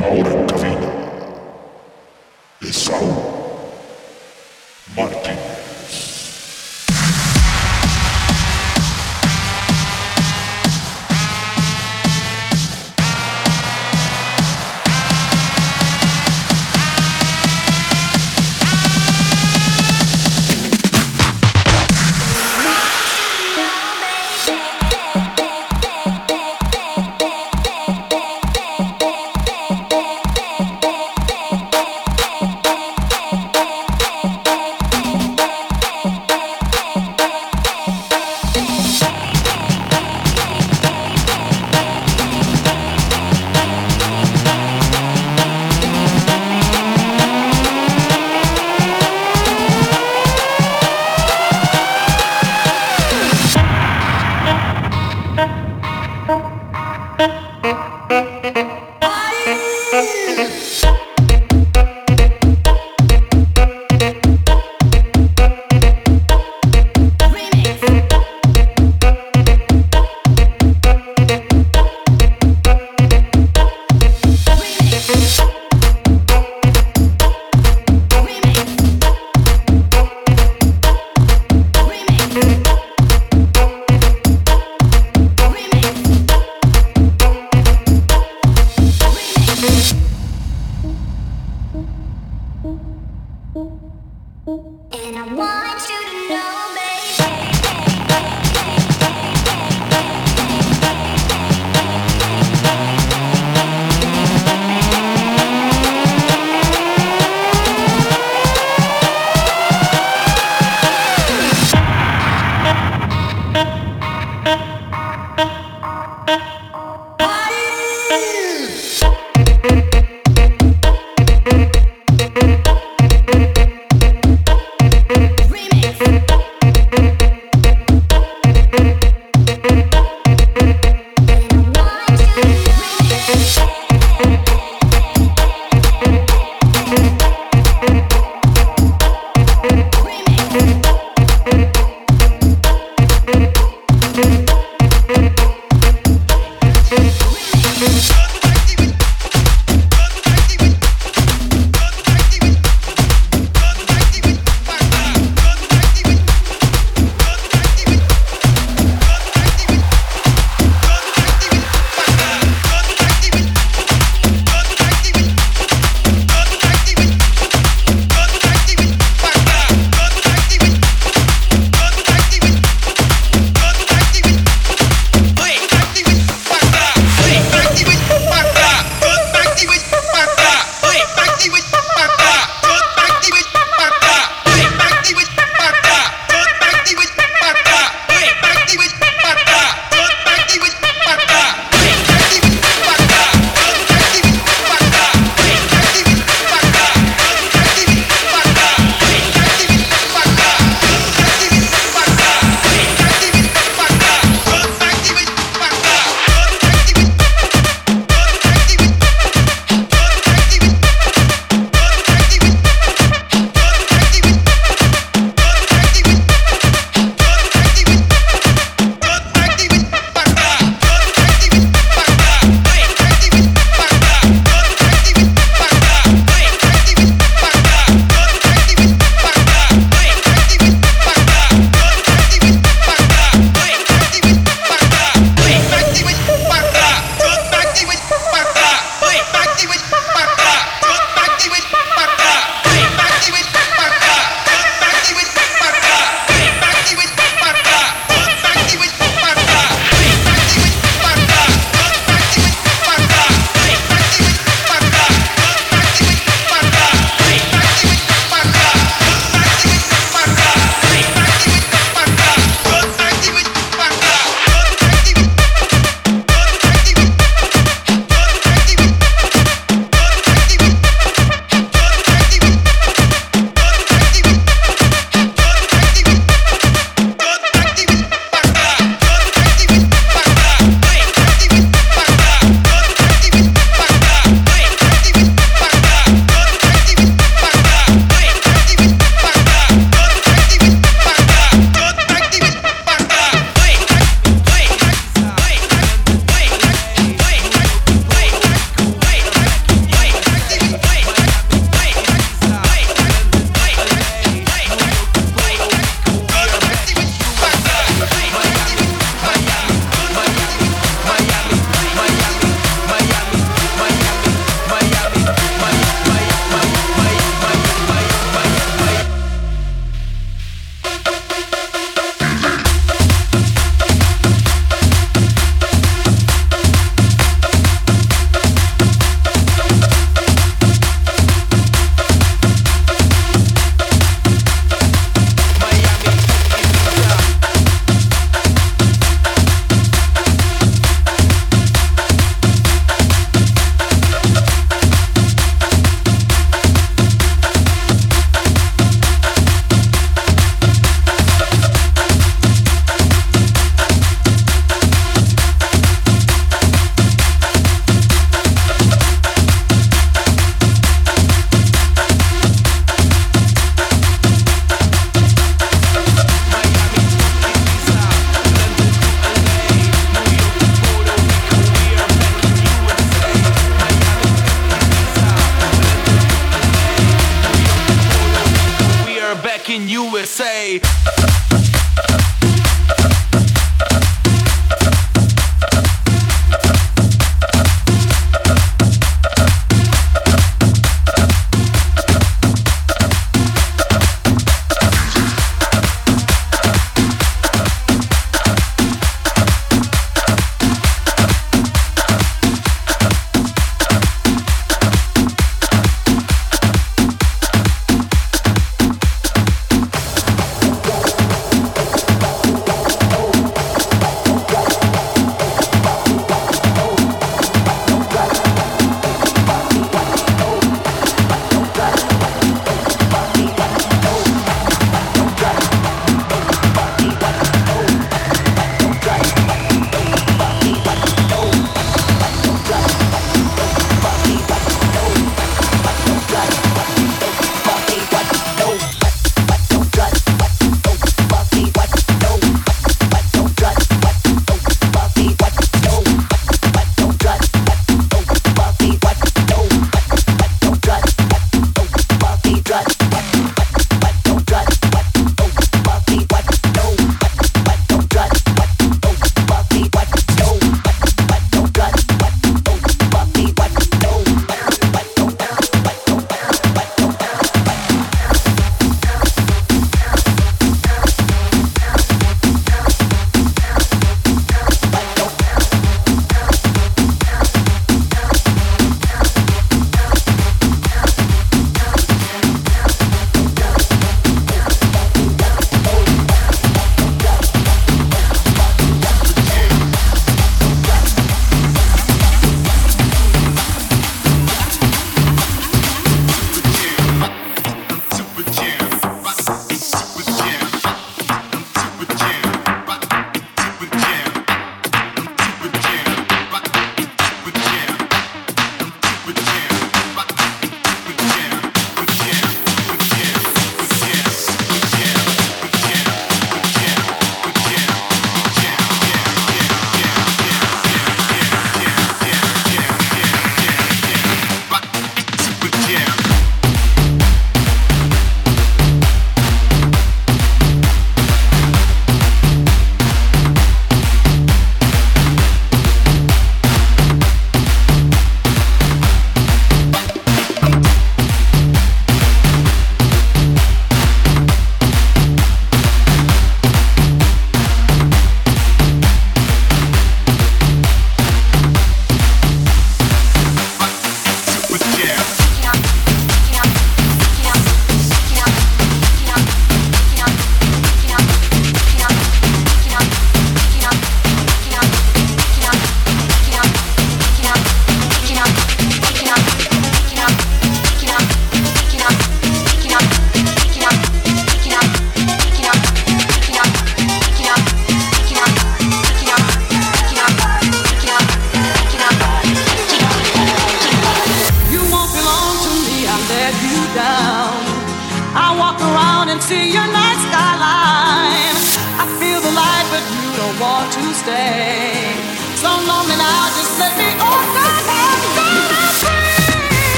Laura Cavina. Esaú.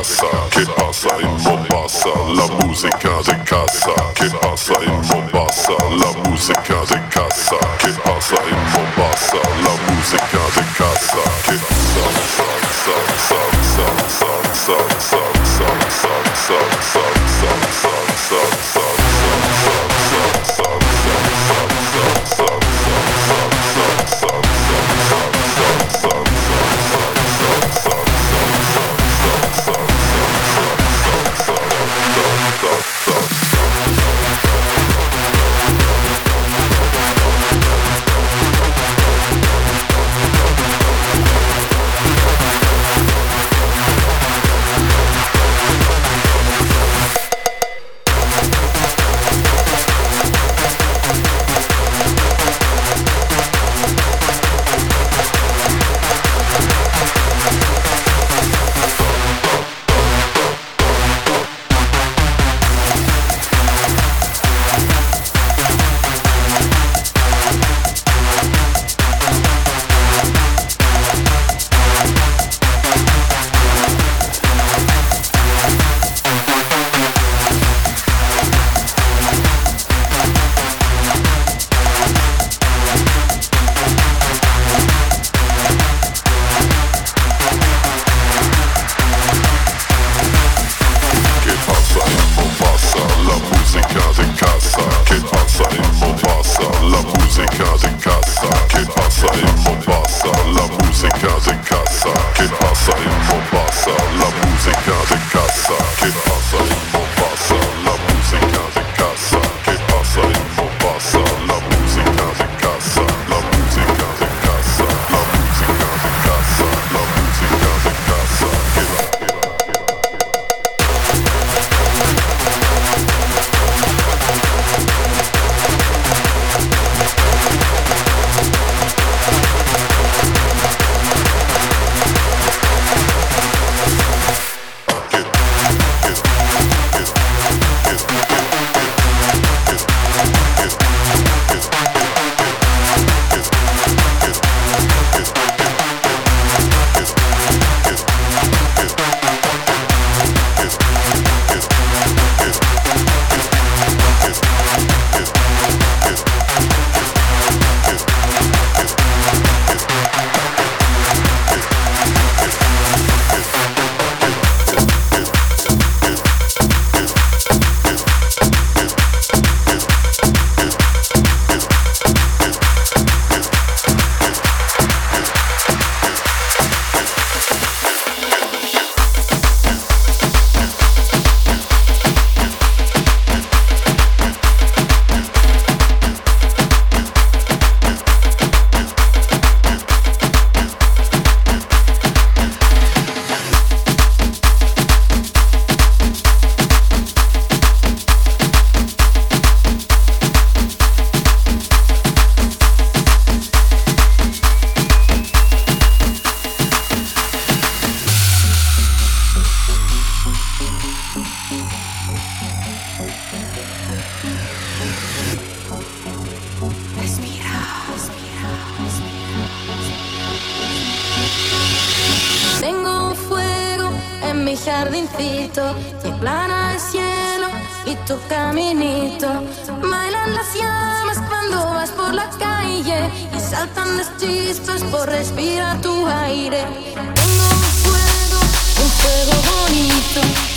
Casa? ¿Qué pasa en Mombasa? La música de casa. ¿Qué pasa en Mombasa? La música de casa. ¿Qué pasa en Mombasa? La música de casa. ¿Qué sa listos por respirar tu aire. Tengo un fuego, un fuego bonito.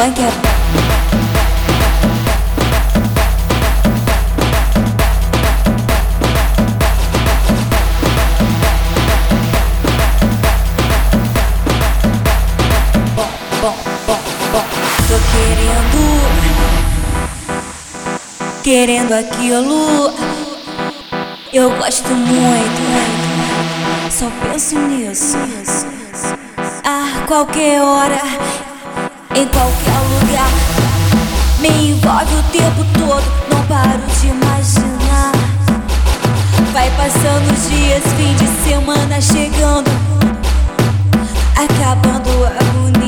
cueca. querendo aquilo. Eu gosto muito, só penso nisso. A qualquer hora em qualquer lugar. Me envolve o tempo todo, não paro de imaginar. Vai passando os dias, fim de semana chegando, acabando a agonia.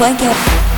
Fuego.